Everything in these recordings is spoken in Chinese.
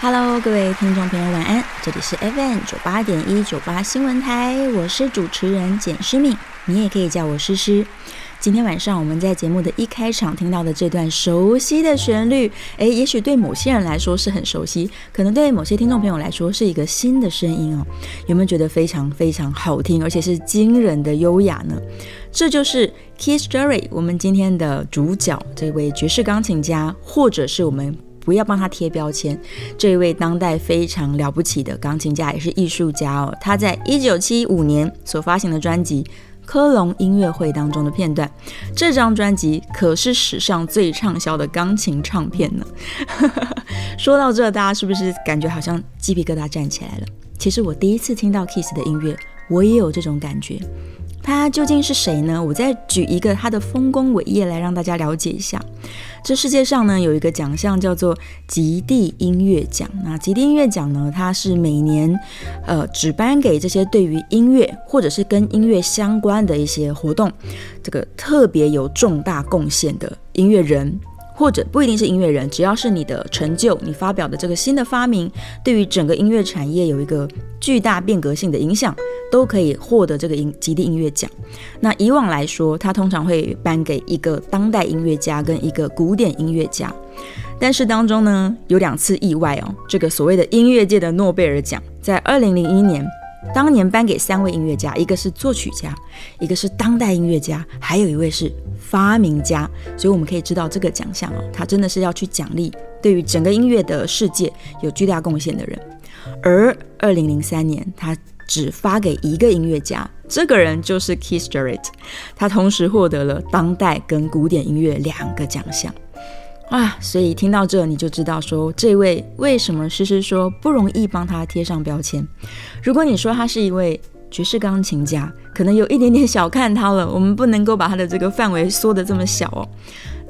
Hello，各位听众朋友，晚安！这里是 FM 九八点一九八新闻台，我是主持人简诗敏，你也可以叫我诗诗。今天晚上我们在节目的一开场听到的这段熟悉的旋律，诶，也许对某些人来说是很熟悉，可能对某些听众朋友来说是一个新的声音哦。有没有觉得非常非常好听，而且是惊人的优雅呢？这就是 Keith Jarrett，我们今天的主角，这位爵士钢琴家，或者是我们。不要帮他贴标签。这一位当代非常了不起的钢琴家，也是艺术家哦。他在一九七五年所发行的专辑《科隆音乐会》当中的片段，这张专辑可是史上最畅销的钢琴唱片呢。说到这，大家是不是感觉好像鸡皮疙瘩站起来了？其实我第一次听到 Kiss 的音乐，我也有这种感觉。他究竟是谁呢？我再举一个他的丰功伟业来让大家了解一下。这世界上呢有一个奖项叫做极地音乐奖。那极地音乐奖呢，它是每年呃只颁给这些对于音乐或者是跟音乐相关的一些活动，这个特别有重大贡献的音乐人。或者不一定是音乐人，只要是你的成就，你发表的这个新的发明，对于整个音乐产业有一个巨大变革性的影响，都可以获得这个音极地音乐奖。那以往来说，它通常会颁给一个当代音乐家跟一个古典音乐家，但是当中呢有两次意外哦，这个所谓的音乐界的诺贝尔奖，在二零零一年。当年颁给三位音乐家，一个是作曲家，一个是当代音乐家，还有一位是发明家。所以我们可以知道，这个奖项哦，它真的是要去奖励对于整个音乐的世界有巨大贡献的人。而二零零三年，他只发给一个音乐家，这个人就是 Keith Jarrett，他同时获得了当代跟古典音乐两个奖项。啊，所以听到这你就知道说这位为什么诗诗说不容易帮他贴上标签。如果你说他是一位爵士钢琴家，可能有一点点小看他了。我们不能够把他的这个范围缩得这么小哦。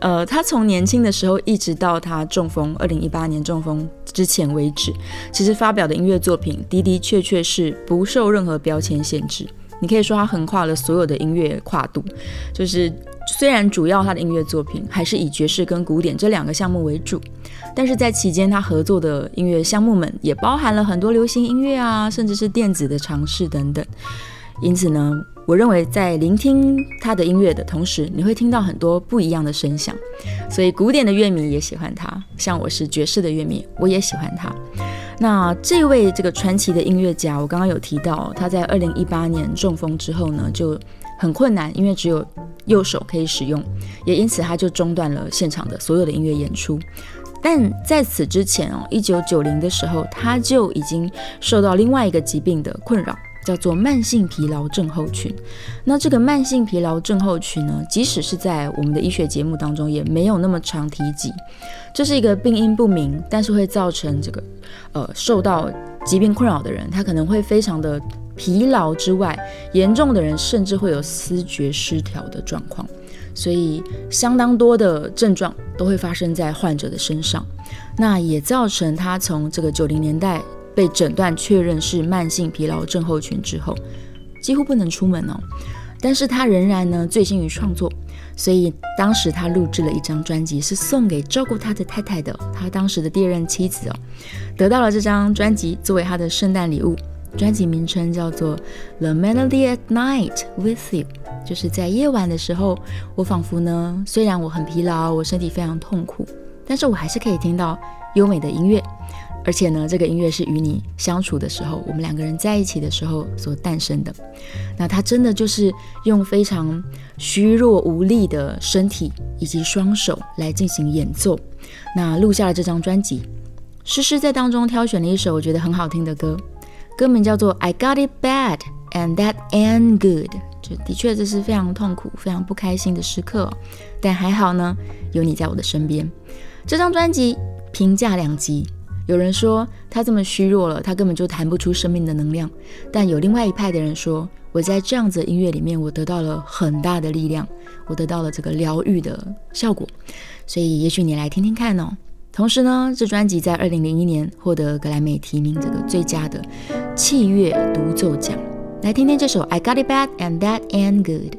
呃，他从年轻的时候一直到他中风，二零一八年中风之前为止，其实发表的音乐作品的的确确是不受任何标签限制。你可以说他横跨了所有的音乐跨度，就是。虽然主要他的音乐作品还是以爵士跟古典这两个项目为主，但是在期间他合作的音乐项目们也包含了很多流行音乐啊，甚至是电子的尝试等等。因此呢，我认为在聆听他的音乐的同时，你会听到很多不一样的声响。所以古典的乐迷也喜欢他，像我是爵士的乐迷，我也喜欢他。那这位这个传奇的音乐家，我刚刚有提到，他在二零一八年中风之后呢，就很困难，因为只有右手可以使用，也因此他就中断了现场的所有的音乐演出。但在此之前哦，一九九零的时候，他就已经受到另外一个疾病的困扰，叫做慢性疲劳症候群。那这个慢性疲劳症候群呢，即使是在我们的医学节目当中，也没有那么常提及。这是一个病因不明，但是会造成这个呃受到疾病困扰的人，他可能会非常的。疲劳之外，严重的人甚至会有思觉失调的状况，所以相当多的症状都会发生在患者的身上。那也造成他从这个九零年代被诊断确认是慢性疲劳症候群之后，几乎不能出门哦。但是他仍然呢醉心于创作，所以当时他录制了一张专辑，是送给照顾他的太太的，他当时的第二任妻子哦，得到了这张专辑作为他的圣诞礼物。专辑名称叫做《The Melody at Night with You》，就是在夜晚的时候，我仿佛呢，虽然我很疲劳，我身体非常痛苦，但是我还是可以听到优美的音乐，而且呢，这个音乐是与你相处的时候，我们两个人在一起的时候所诞生的。那他真的就是用非常虚弱无力的身体以及双手来进行演奏，那录下了这张专辑。诗诗在当中挑选了一首我觉得很好听的歌。歌名叫做 I Got It Bad and That Ain't Good，就的确这是非常痛苦、非常不开心的时刻，但还好呢，有你在我的身边。这张专辑评价两极，有人说他这么虚弱了，他根本就弹不出生命的能量；但有另外一派的人说，我在这样子的音乐里面，我得到了很大的力量，我得到了这个疗愈的效果。所以也许你来听听看哦。同时呢，这专辑在二零零一年获得格莱美提名这个最佳的器乐独奏奖。来听听这首《I Got It Bad and That Ain't Good》。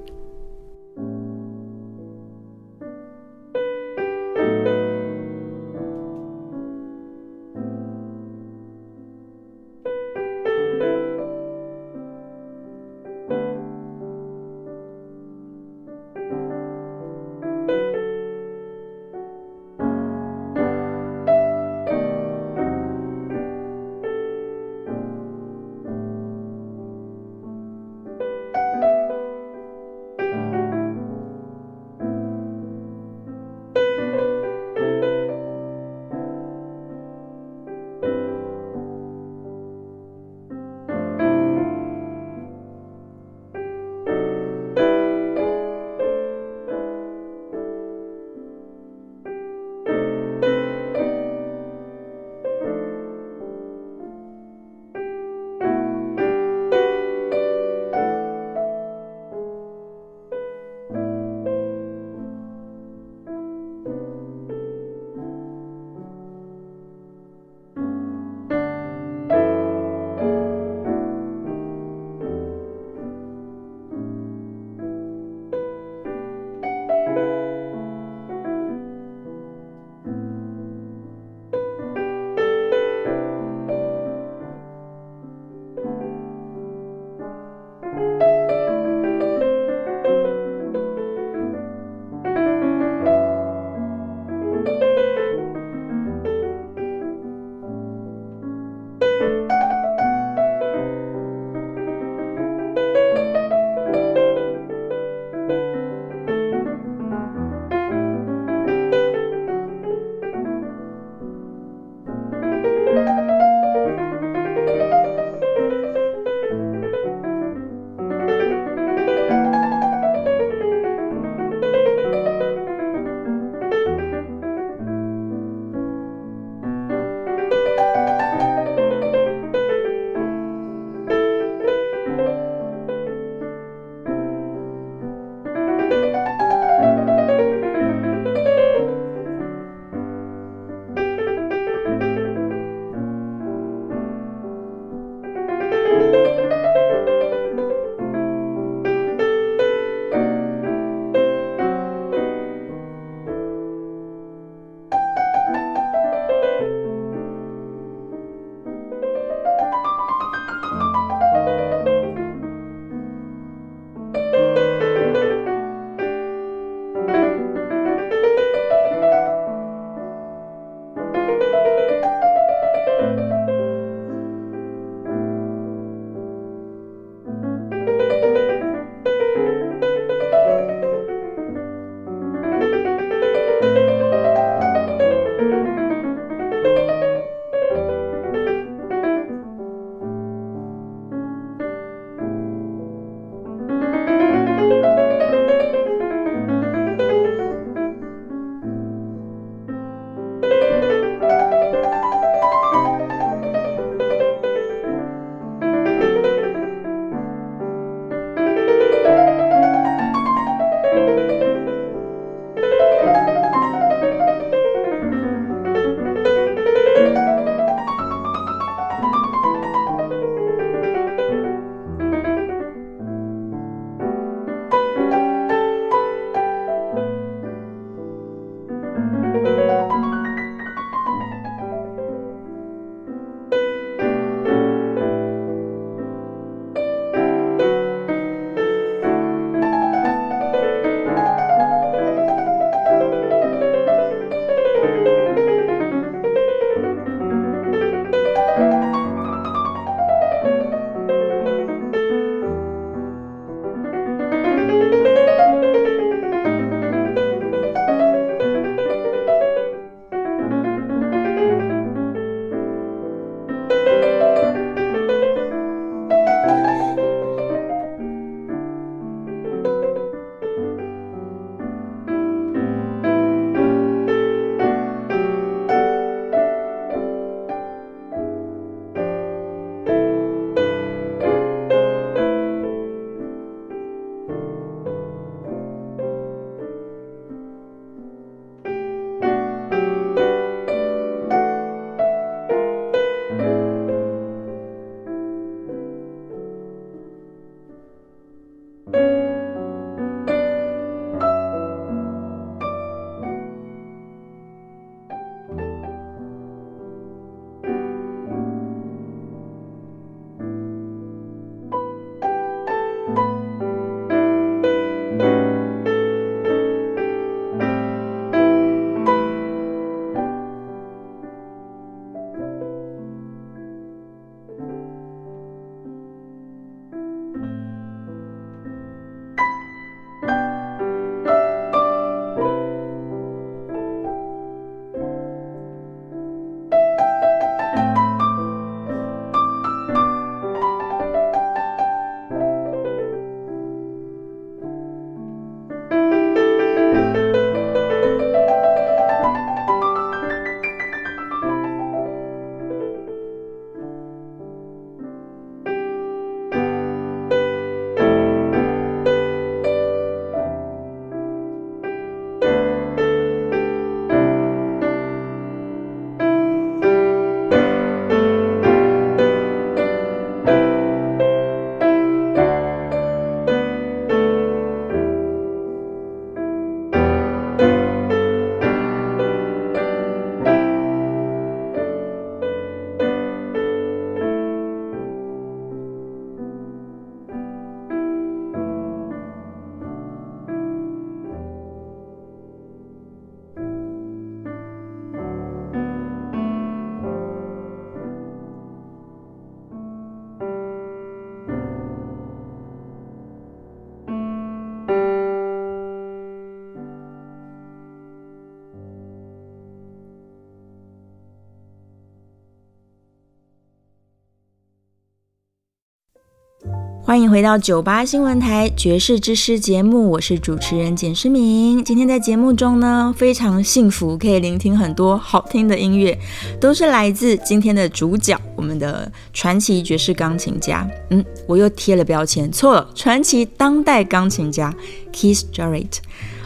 欢迎回到九八新闻台爵士之师节目，我是主持人简诗明。今天在节目中呢，非常幸福，可以聆听很多好听的音乐，都是来自今天的主角，我们的传奇爵士钢琴家。嗯，我又贴了标签，错了，传奇当代钢琴家 Keith Jarrett。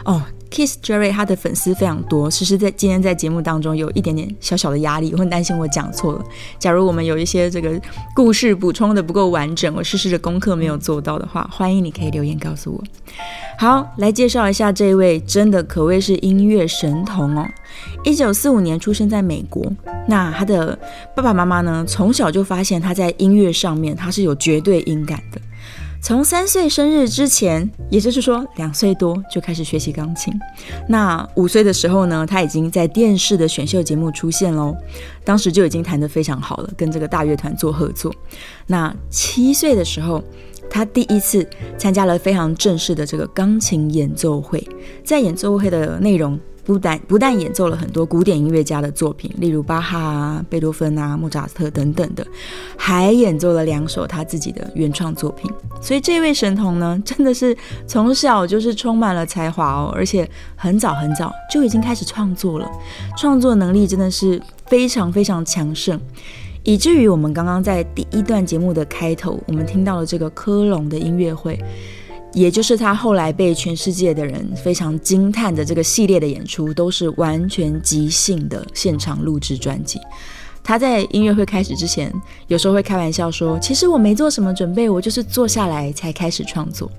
哦。Kiss Jerry，他的粉丝非常多。其实，在今天在节目当中有一点点小小的压力，我很担心我讲错了。假如我们有一些这个故事补充的不够完整，我试试的功课没有做到的话，欢迎你可以留言告诉我。好，来介绍一下这位，真的可谓是音乐神童哦。一九四五年出生在美国，那他的爸爸妈妈呢，从小就发现他在音乐上面他是有绝对音感的。从三岁生日之前，也就是说两岁多就开始学习钢琴。那五岁的时候呢，他已经在电视的选秀节目出现喽。当时就已经弹得非常好了，跟这个大乐团做合作。那七岁的时候，他第一次参加了非常正式的这个钢琴演奏会，在演奏会的内容。不但不但演奏了很多古典音乐家的作品，例如巴哈啊、贝多芬啊、莫扎特等等的，还演奏了两首他自己的原创作品。所以这位神童呢，真的是从小就是充满了才华哦，而且很早很早就已经开始创作了，创作能力真的是非常非常强盛，以至于我们刚刚在第一段节目的开头，我们听到了这个科隆的音乐会。也就是他后来被全世界的人非常惊叹的这个系列的演出，都是完全即兴的现场录制专辑。他在音乐会开始之前，有时候会开玩笑说：“其实我没做什么准备，我就是坐下来才开始创作。”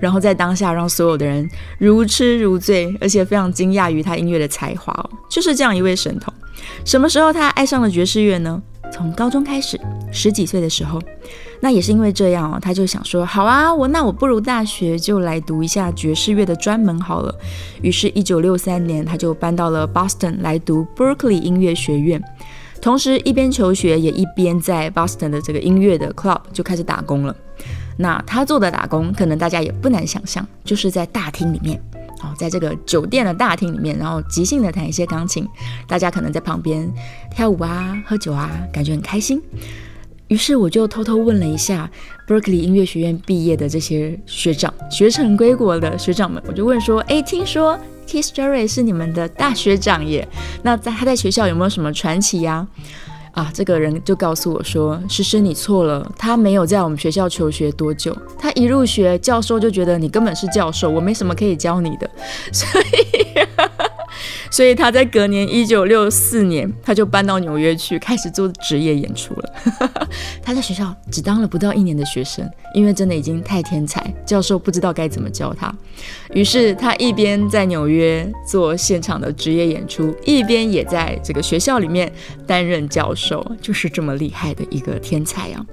然后在当下让所有的人如痴如醉，而且非常惊讶于他音乐的才华哦，就是这样一位神童。什么时候他爱上了爵士乐呢？从高中开始，十几岁的时候。那也是因为这样哦，他就想说，好啊，我那我不如大学就来读一下爵士乐的专门好了。于是，一九六三年，他就搬到了 Boston 来读 Berkeley 音乐学院，同时一边求学，也一边在 Boston 的这个音乐的 club 就开始打工了。那他做的打工，可能大家也不难想象，就是在大厅里面，哦，在这个酒店的大厅里面，然后即兴的弹一些钢琴，大家可能在旁边跳舞啊、喝酒啊，感觉很开心。于是我就偷偷问了一下 Berkeley 音乐学院毕业的这些学长，学成归国的学长们，我就问说：“哎，听说 Keith Jarrett 是你们的大学长耶？那在他在学校有没有什么传奇呀？”啊，这个人就告诉我说：“诗诗，你错了，他没有在我们学校求学多久，他一入学，教授就觉得你根本是教授，我没什么可以教你的，所以。”所以他在隔年一九六四年，他就搬到纽约去，开始做职业演出了。他在学校只当了不到一年的学生，因为真的已经太天才，教授不知道该怎么教他。于是他一边在纽约做现场的职业演出，一边也在这个学校里面担任教授，就是这么厉害的一个天才啊！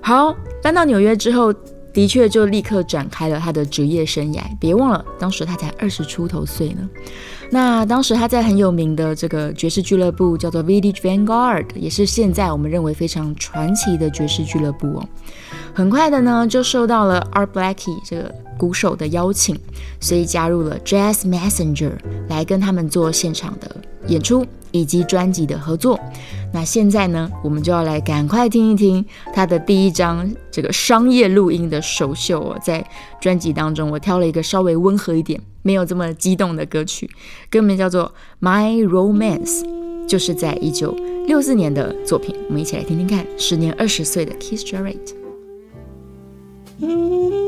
好，搬到纽约之后，的确就立刻展开了他的职业生涯。别忘了，当时他才二十出头岁呢。那当时他在很有名的这个爵士俱乐部叫做 Village Vanguard，也是现在我们认为非常传奇的爵士俱乐部哦。很快的呢，就受到了 Art Blakey 这个鼓手的邀请，所以加入了 Jazz Messenger 来跟他们做现场的演出以及专辑的合作。那现在呢，我们就要来赶快听一听他的第一张这个商业录音的首秀哦。在专辑当中，我挑了一个稍微温和一点。没有这么激动的歌曲，歌名叫做《My Romance》，就是在一九六四年的作品。我们一起来听听看，时年二十岁的 Keith Jarrett。的，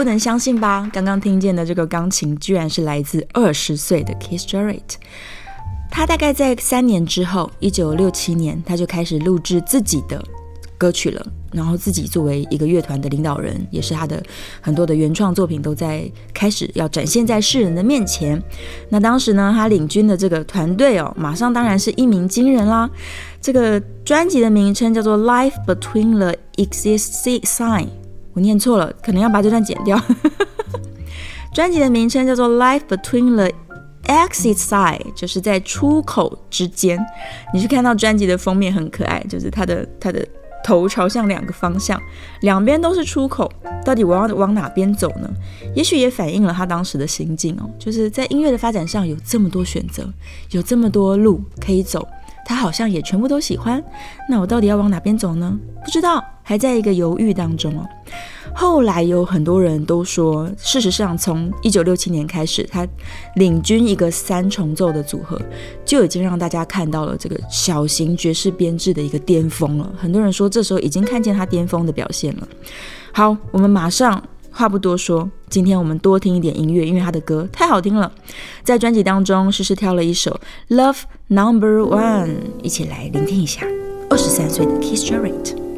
不能相信吧？刚刚听见的这个钢琴，居然是来自二十岁的 Keith Jarrett。他大概在三年之后，一九六七年，他就开始录制自己的歌曲了。然后自己作为一个乐团的领导人，也是他的很多的原创作品都在开始要展现在世人的面前。那当时呢，他领军的这个团队哦，马上当然是一鸣惊人啦。这个专辑的名称叫做《Life Between the Exist Sign》。我念错了，可能要把这段剪掉。专辑的名称叫做《Life Between the Exit Side》，就是在出口之间。你去看到专辑的封面很可爱，就是它的它的头朝向两个方向，两边都是出口。到底我要往哪边走呢？也许也反映了他当时的心境哦，就是在音乐的发展上有这么多选择，有这么多路可以走。他好像也全部都喜欢，那我到底要往哪边走呢？不知道，还在一个犹豫当中哦。后来有很多人都说，事实上从一九六七年开始，他领军一个三重奏的组合，就已经让大家看到了这个小型爵士编制的一个巅峰了。很多人说，这时候已经看见他巅峰的表现了。好，我们马上。话不多说，今天我们多听一点音乐，因为他的歌太好听了。在专辑当中，诗诗挑了一首《Love Number One》，一起来聆听一下。二十三岁的 Keith Jarrett。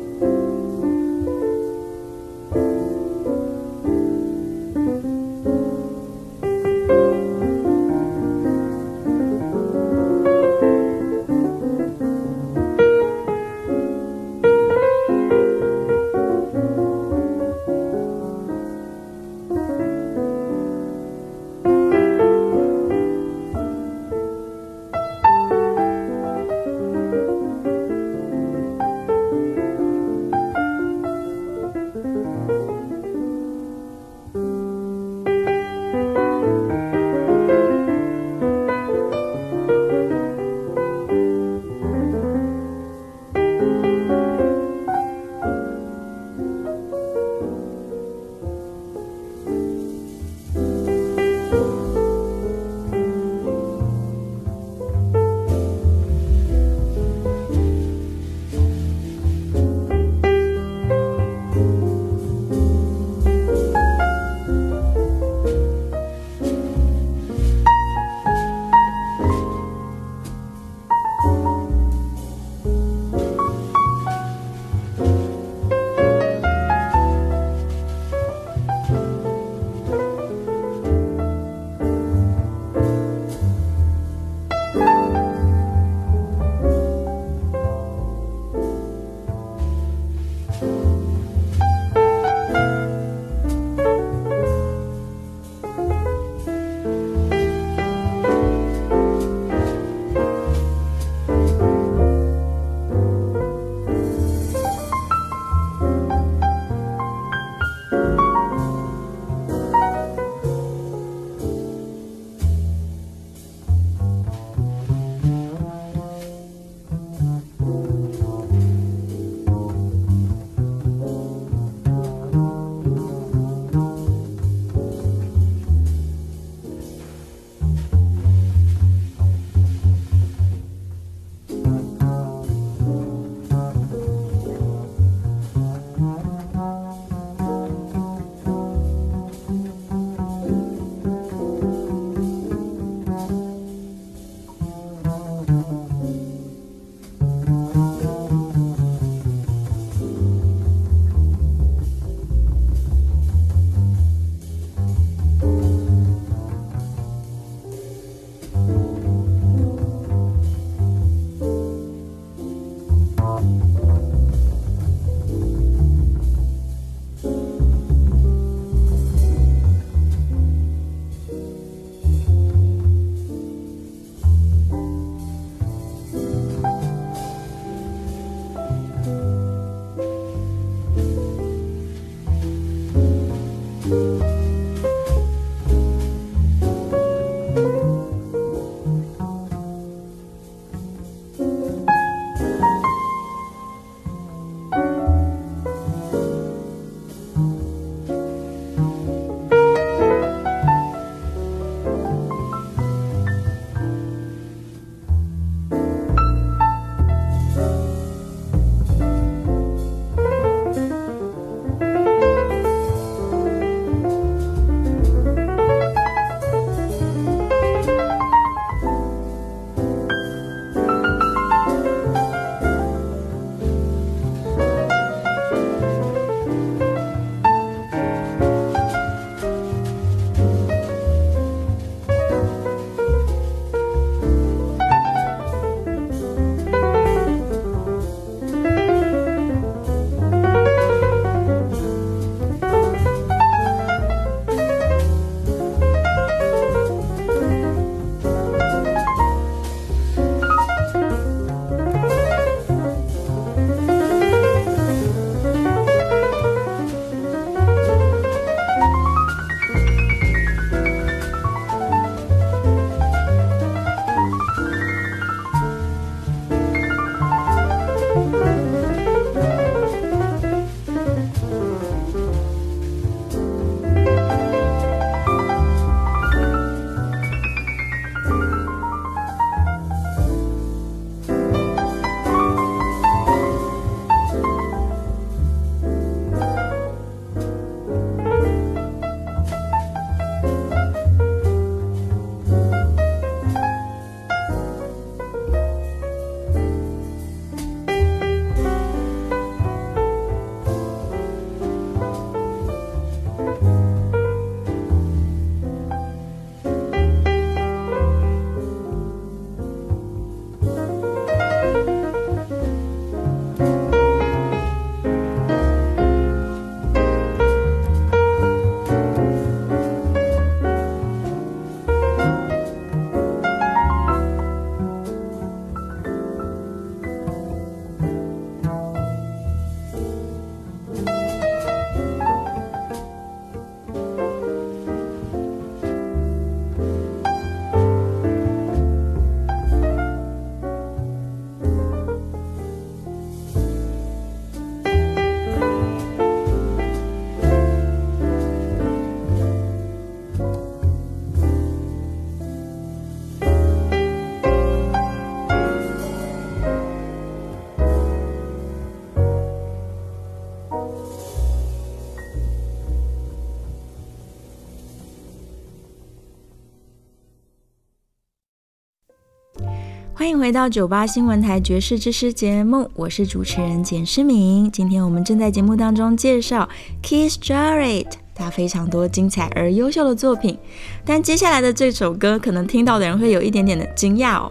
迎回到九八新闻台爵士之师节目，我是主持人简诗敏。今天我们正在节目当中介绍 Keith Jarrett。他非常多精彩而优秀的作品，但接下来的这首歌可能听到的人会有一点点的惊讶哦，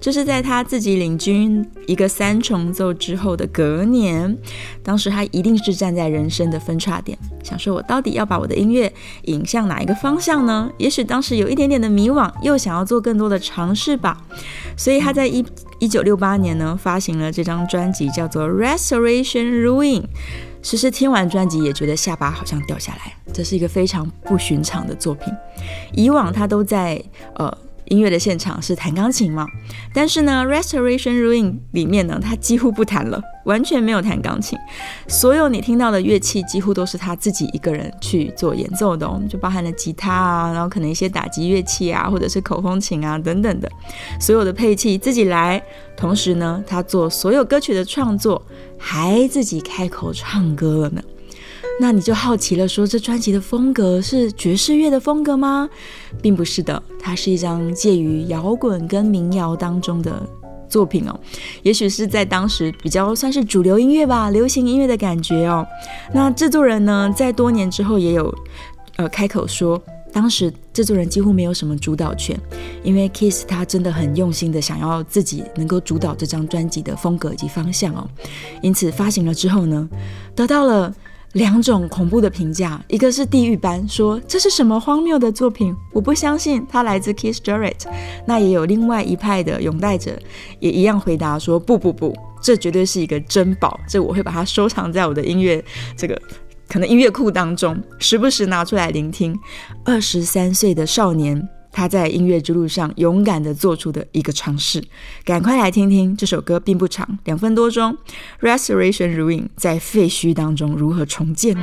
就是在他自己领军一个三重奏之后的隔年，当时他一定是站在人生的分叉点，想说我到底要把我的音乐引向哪一个方向呢？也许当时有一点点的迷惘，又想要做更多的尝试吧，所以他在一一九六八年呢发行了这张专辑，叫做《Restoration Ruin》。其实听完专辑也觉得下巴好像掉下来，这是一个非常不寻常的作品。以往他都在呃音乐的现场是弹钢琴嘛，但是呢，《Restoration Ruin》里面呢，他几乎不弹了，完全没有弹钢琴，所有你听到的乐器几乎都是他自己一个人去做演奏的，就包含了吉他啊，然后可能一些打击乐器啊，或者是口风琴啊等等的，所有的配器自己来。同时呢，他做所有歌曲的创作。还自己开口唱歌了呢，那你就好奇了，说这专辑的风格是爵士乐的风格吗？并不是的，它是一张介于摇滚跟民谣当中的作品哦，也许是在当时比较算是主流音乐吧，流行音乐的感觉哦。那制作人呢，在多年之后也有呃开口说。当时制作人几乎没有什么主导权，因为 Kiss 他真的很用心的想要自己能够主导这张专辑的风格以及方向哦，因此发行了之后呢，得到了两种恐怖的评价，一个是地狱般说这是什么荒谬的作品，我不相信它来自 Kiss Jarrett，那也有另外一派的拥戴者也一样回答说不不不，这绝对是一个珍宝，这我会把它收藏在我的音乐这个。可能音乐库当中，时不时拿出来聆听。二十三岁的少年，他在音乐之路上勇敢的做出的一个尝试。赶快来听听这首歌，并不长，两分多钟。Restoration Ruin 在废墟当中如何重建呢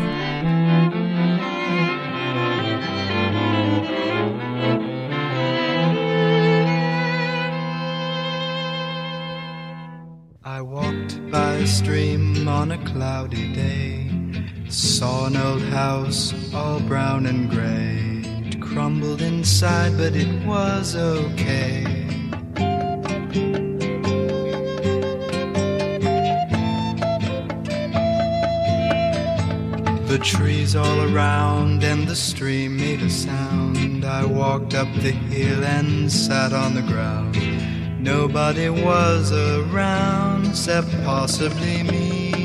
？I walked by a stream on a cloudy day. Saw an old house, all brown and gray. Crumbled inside, but it was okay. The trees all around and the stream made a sound. I walked up the hill and sat on the ground. Nobody was around except possibly me.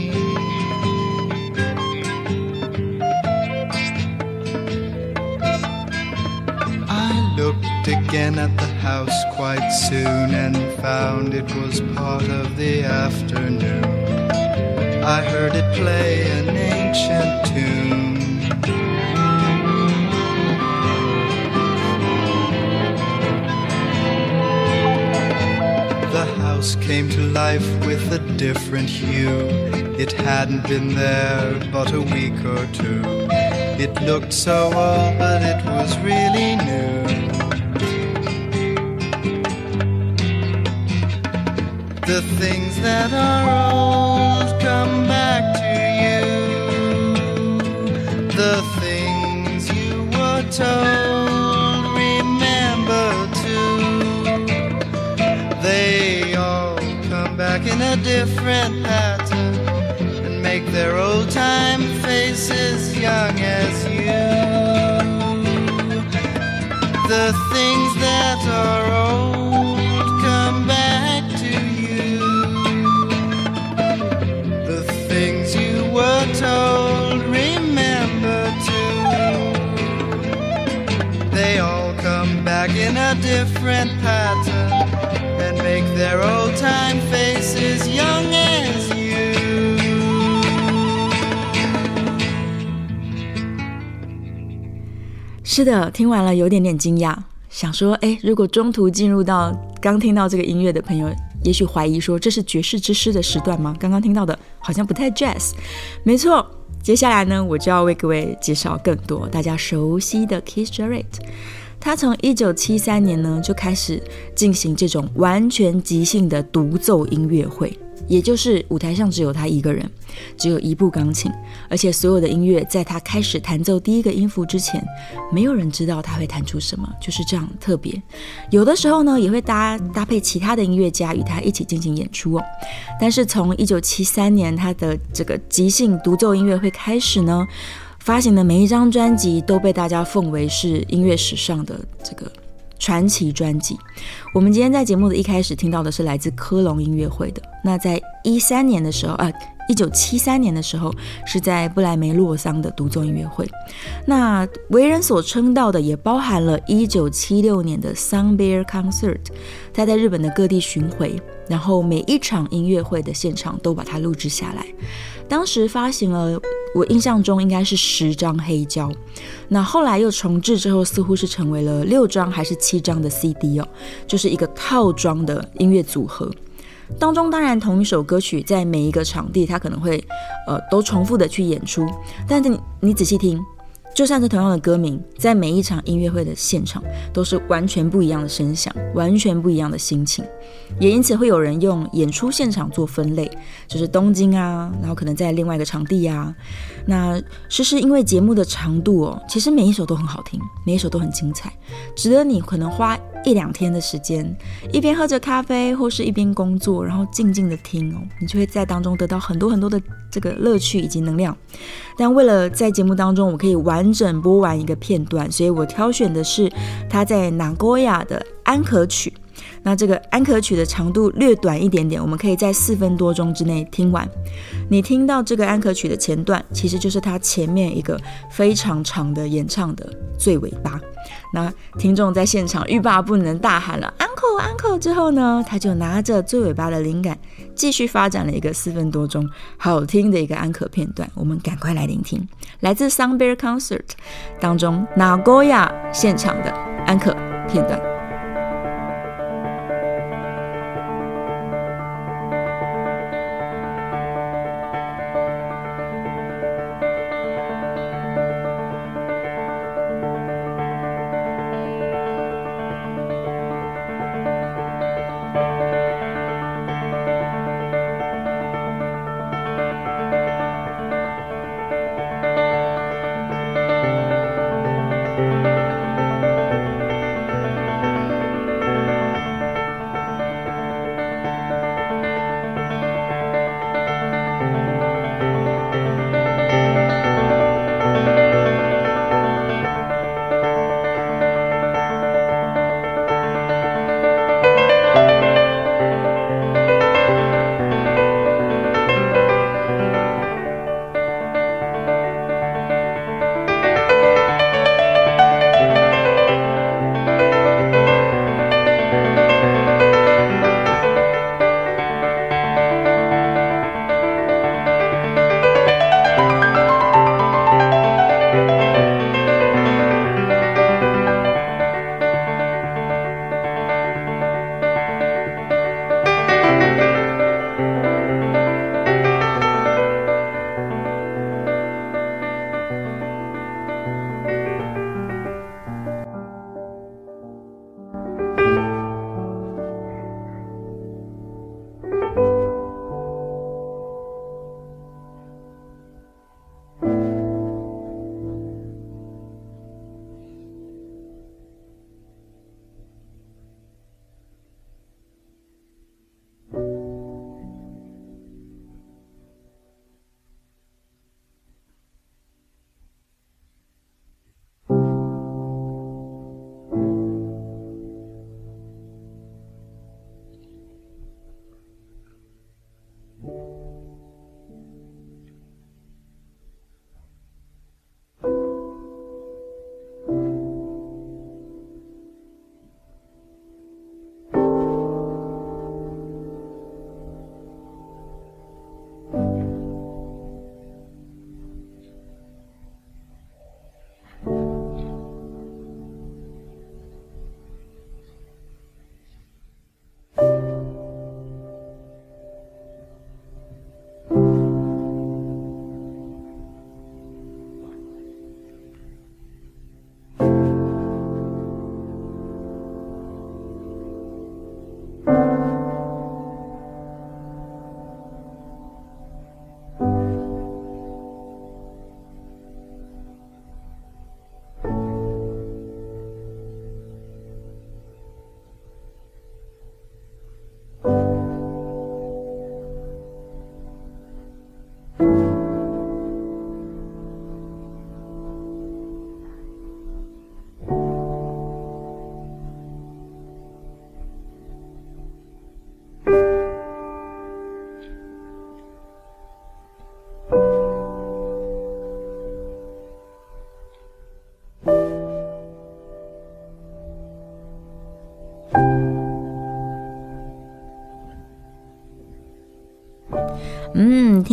Looked again at the house quite soon and found it was part of the afternoon. I heard it play an ancient tune. The house came to life with a different hue. It hadn't been there but a week or two. It looked so old, but it was really new. The things that are old come back to you. The things you were told, remember too. They all come back in a different pattern and make their old time faces young as you. The things that are old a different pattern and make their old time faces young as you. 是的，听完了有点点惊讶，想说，哎，如果中途进入到刚听到这个音乐的朋友，也许怀疑说这是爵士之师的时段吗？刚刚听到的好像不太 jazz。没错，接下来呢，我就要为各位介绍更多大家熟悉的 Keith Jarrett。他从一九七三年呢就开始进行这种完全即兴的独奏音乐会。也就是舞台上只有他一个人，只有一部钢琴，而且所有的音乐在他开始弹奏第一个音符之前，没有人知道他会弹出什么，就是这样特别。有的时候呢，也会搭搭配其他的音乐家与他一起进行演出哦。但是从一九七三年他的这个即兴独奏音乐会开始呢，发行的每一张专辑都被大家奉为是音乐史上的这个。传奇专辑，我们今天在节目的一开始听到的是来自科隆音乐会的。那在一三年的时候，啊，一九七三年的时候，是在布莱梅洛桑的独奏音乐会。那为人所称道的也包含了一九七六年的 Sun Bear Concert，他在日本的各地巡回，然后每一场音乐会的现场都把它录制下来。当时发行了，我印象中应该是十张黑胶，那后来又重置之后，似乎是成为了六张还是七张的 CD 哦，就是一个套装的音乐组合。当中当然同一首歌曲在每一个场地，它可能会呃都重复的去演出，但是你你仔细听。就算是同样的歌名，在每一场音乐会的现场都是完全不一样的声响，完全不一样的心情，也因此会有人用演出现场做分类，就是东京啊，然后可能在另外一个场地啊。那其实因为节目的长度哦，其实每一首都很好听，每一首都很精彩，值得你可能花一两天的时间，一边喝着咖啡或是一边工作，然后静静的听哦，你就会在当中得到很多很多的这个乐趣以及能量。但为了在节目当中我可以完。整播完一个片段，所以我挑选的是他在南戈亚的安可曲。那这个安可曲的长度略短一点点，我们可以在四分多钟之内听完。你听到这个安可曲的前段，其实就是他前面一个非常长的演唱的最尾巴。那听众在现场欲罢不能，大喊了 “uncle uncle” 之后呢，他就拿着最尾巴的灵感，继续发展了一个四分多钟好听的一个安可片段。我们赶快来聆听，来自 Sun Bear Concert 当中 Nagoya 现场的安可片段。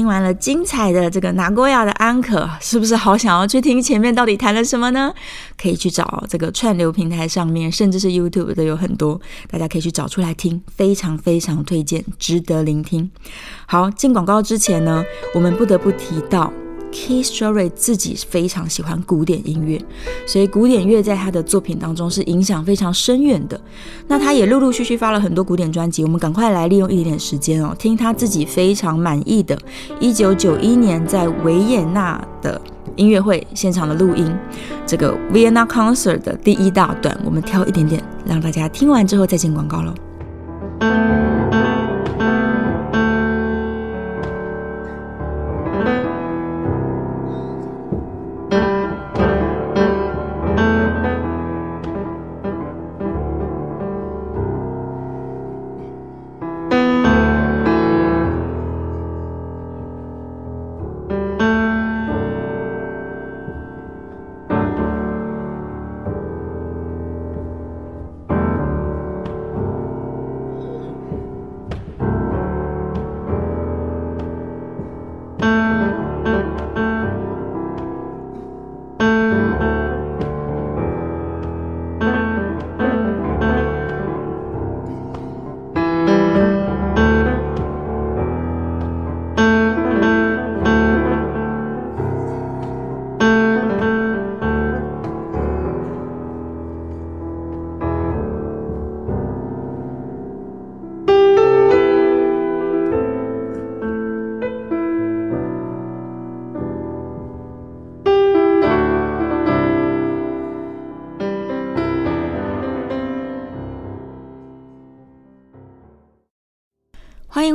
听完了精彩的这个拿过亚的安可，是不是好想要去听前面到底谈了什么呢？可以去找这个串流平台上面，甚至是 YouTube 都有很多，大家可以去找出来听，非常非常推荐，值得聆听。好，进广告之前呢，我们不得不提到。Keith Jarrett 自己非常喜欢古典音乐，所以古典乐在他的作品当中是影响非常深远的。那他也陆陆续续发了很多古典专辑，我们赶快来利用一点点时间哦，听他自己非常满意的1991年在维也纳的音乐会现场的录音，这个 Vienna Concert 的第一大段，我们挑一点点，让大家听完之后再进广告喽。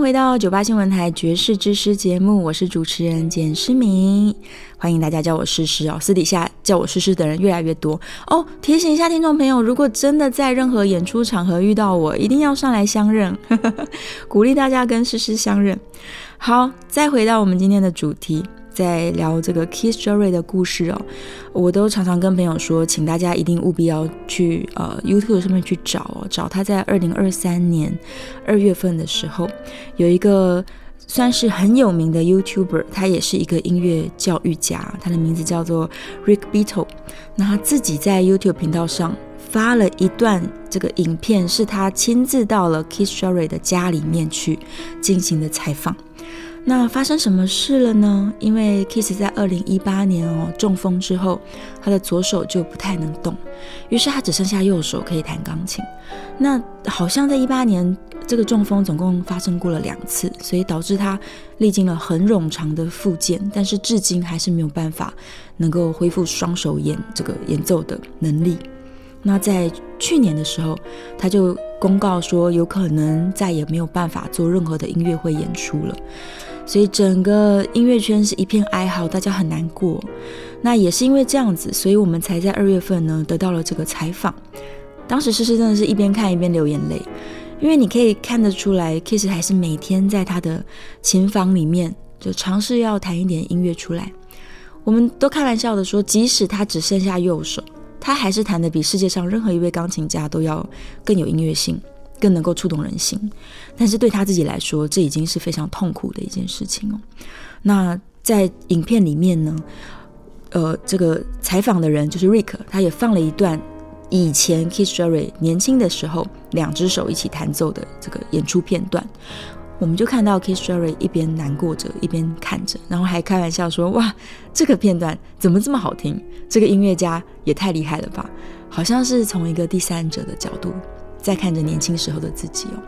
回到九八新闻台爵士之诗节目，我是主持人简诗明，欢迎大家叫我诗诗哦。私底下叫我诗诗的人越来越多哦。提醒一下听众朋友，如果真的在任何演出场合遇到我，一定要上来相认，呵 呵鼓励大家跟诗诗相认。好，再回到我们今天的主题。在聊这个 Keith Jarrett 的故事哦，我都常常跟朋友说，请大家一定务必要去呃 YouTube 上面去找哦，找他在二零二三年二月份的时候，有一个算是很有名的 YouTuber，他也是一个音乐教育家，他的名字叫做 Rick Beato。那他自己在 YouTube 频道上发了一段这个影片，是他亲自到了 Keith Jarrett 的家里面去进行的采访。那发生什么事了呢？因为 Kiss 在二零一八年哦中风之后，他的左手就不太能动，于是他只剩下右手可以弹钢琴。那好像在一八年这个中风总共发生过了两次，所以导致他历经了很冗长的复健，但是至今还是没有办法能够恢复双手演这个演奏的能力。那在去年的时候，他就公告说有可能再也没有办法做任何的音乐会演出了。所以整个音乐圈是一片哀嚎，大家很难过。那也是因为这样子，所以我们才在二月份呢得到了这个采访。当时诗诗真的是一边看一边流眼泪，因为你可以看得出来，Kiss 还是每天在他的琴房里面就尝试要弹一点音乐出来。我们都开玩笑的说，即使他只剩下右手，他还是弹的比世界上任何一位钢琴家都要更有音乐性。更能够触动人心，但是对他自己来说，这已经是非常痛苦的一件事情哦。那在影片里面呢，呃，这个采访的人就是 Rick，他也放了一段以前 Keith Jarrett 年轻的时候两只手一起弹奏的这个演出片段。我们就看到 Keith Jarrett 一边难过着，一边看着，然后还开玩笑说：“哇，这个片段怎么这么好听？这个音乐家也太厉害了吧！”好像是从一个第三者的角度。在看着年轻时候的自己哦，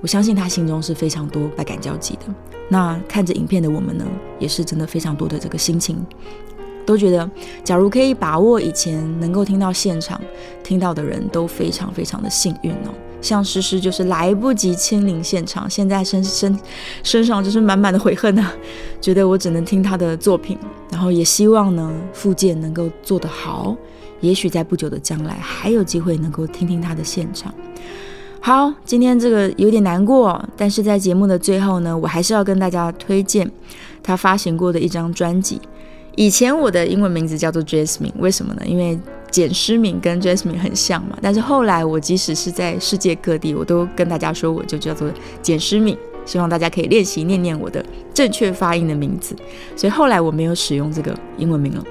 我相信他心中是非常多百感交集的。那看着影片的我们呢，也是真的非常多的这个心情，都觉得，假如可以把握以前能够听到现场听到的人，都非常非常的幸运哦。像诗诗就是来不及亲临现场，现在身身身上就是满满的悔恨啊，觉得我只能听他的作品，然后也希望呢，复健能够做得好。也许在不久的将来，还有机会能够听听他的现场。好，今天这个有点难过，但是在节目的最后呢，我还是要跟大家推荐他发行过的一张专辑。以前我的英文名字叫做 Jasmine，为什么呢？因为简诗敏跟 Jasmine 很像嘛。但是后来我即使是在世界各地，我都跟大家说我就叫做简诗敏。希望大家可以练习念念我的正确发音的名字。所以后来我没有使用这个英文名了。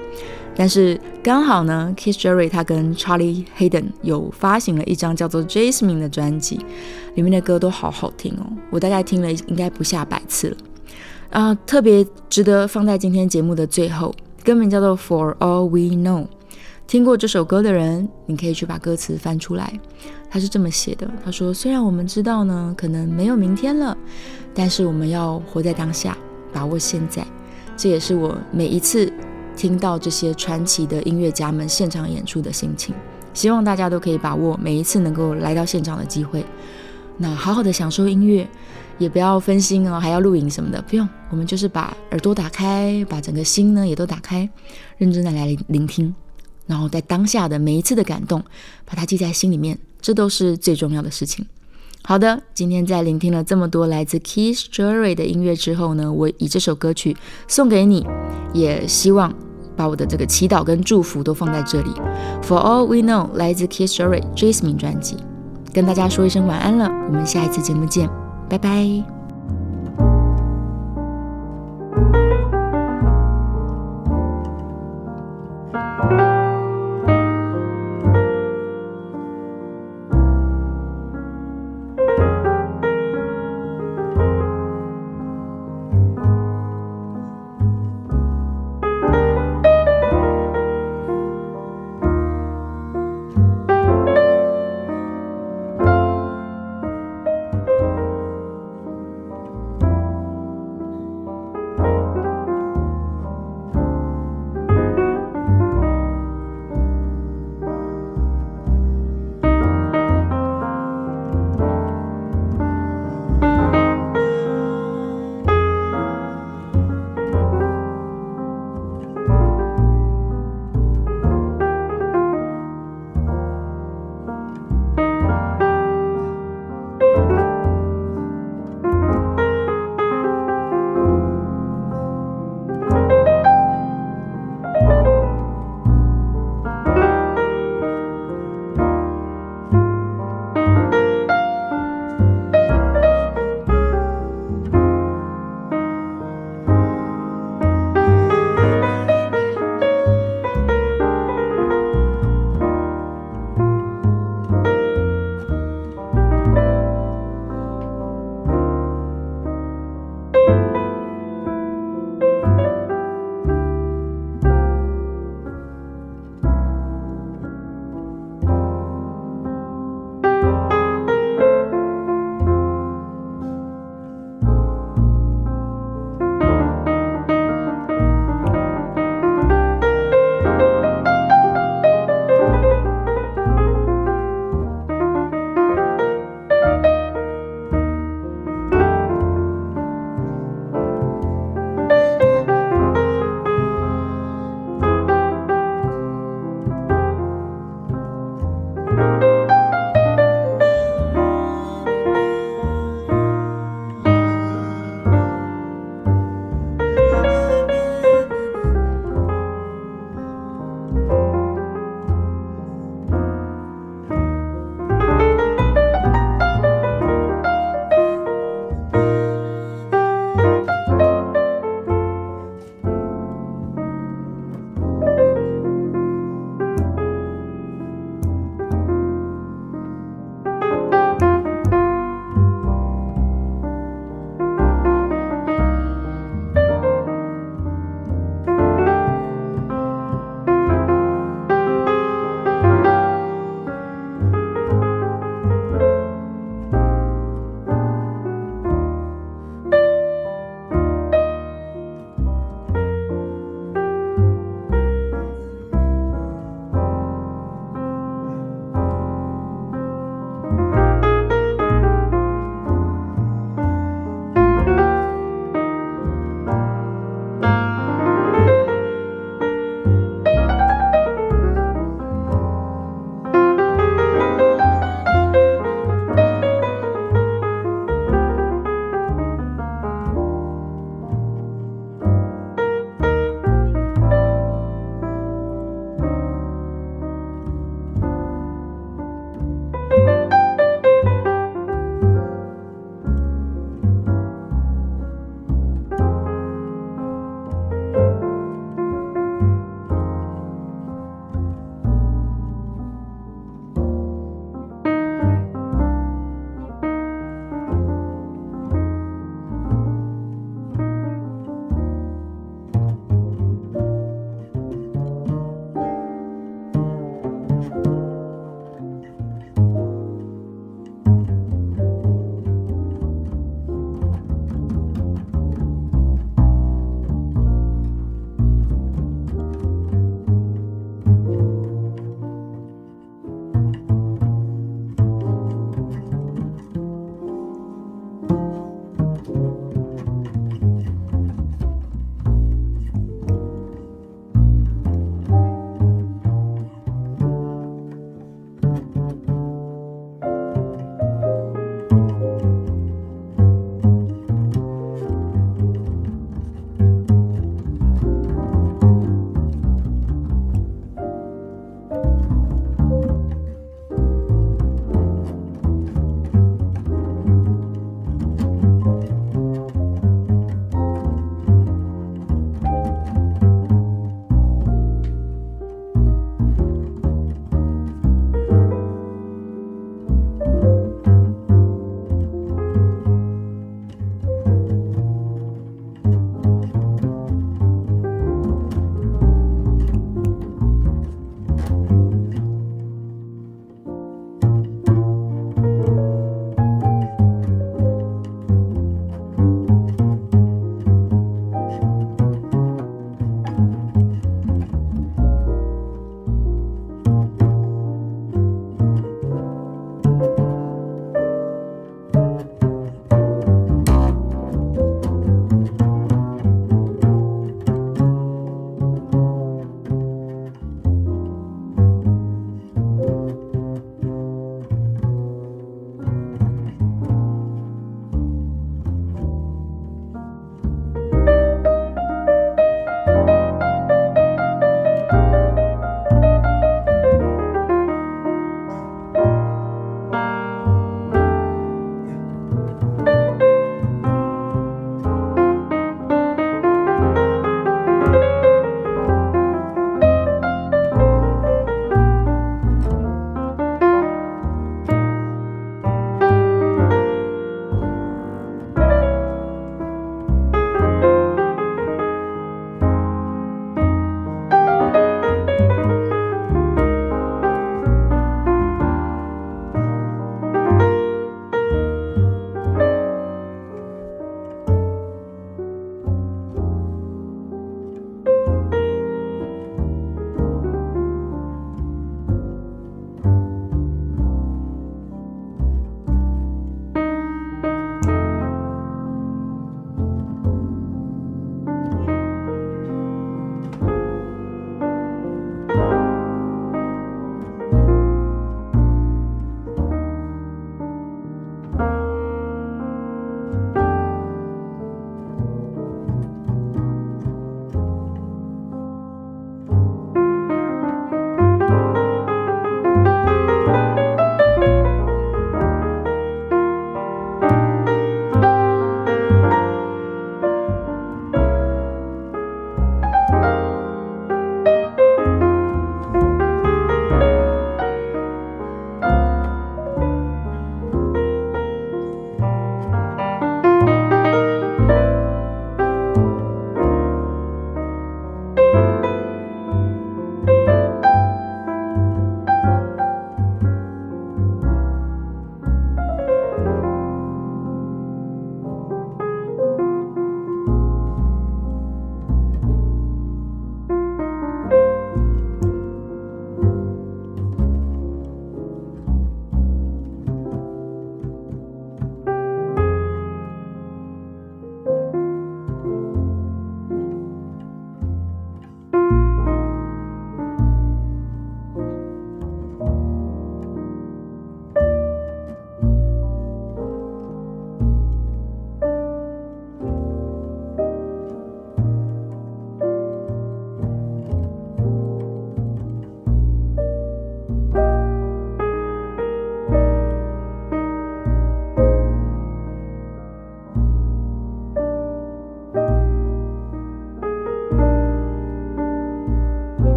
但是刚好呢，Kiss Jerry 他跟 Charlie Hayden 有发行了一张叫做《Jasmine》的专辑，里面的歌都好好听哦，我大概听了应该不下百次了。啊，特别值得放在今天节目的最后，歌名叫做《For All We Know》。听过这首歌的人，你可以去把歌词翻出来。他是这么写的：他说，虽然我们知道呢，可能没有明天了，但是我们要活在当下，把握现在。这也是我每一次。听到这些传奇的音乐家们现场演出的心情，希望大家都可以把握每一次能够来到现场的机会，那好好的享受音乐，也不要分心哦，还要录影什么的，不用，我们就是把耳朵打开，把整个心呢也都打开，认真的来聆听，然后在当下的每一次的感动，把它记在心里面，这都是最重要的事情。好的，今天在聆听了这么多来自 Keith Jarrett 的音乐之后呢，我以这首歌曲送给你，也希望把我的这个祈祷跟祝福都放在这里。For all we know，来自 Keith Jarrett Jasmine 专辑，跟大家说一声晚安了，我们下一次节目见，拜拜。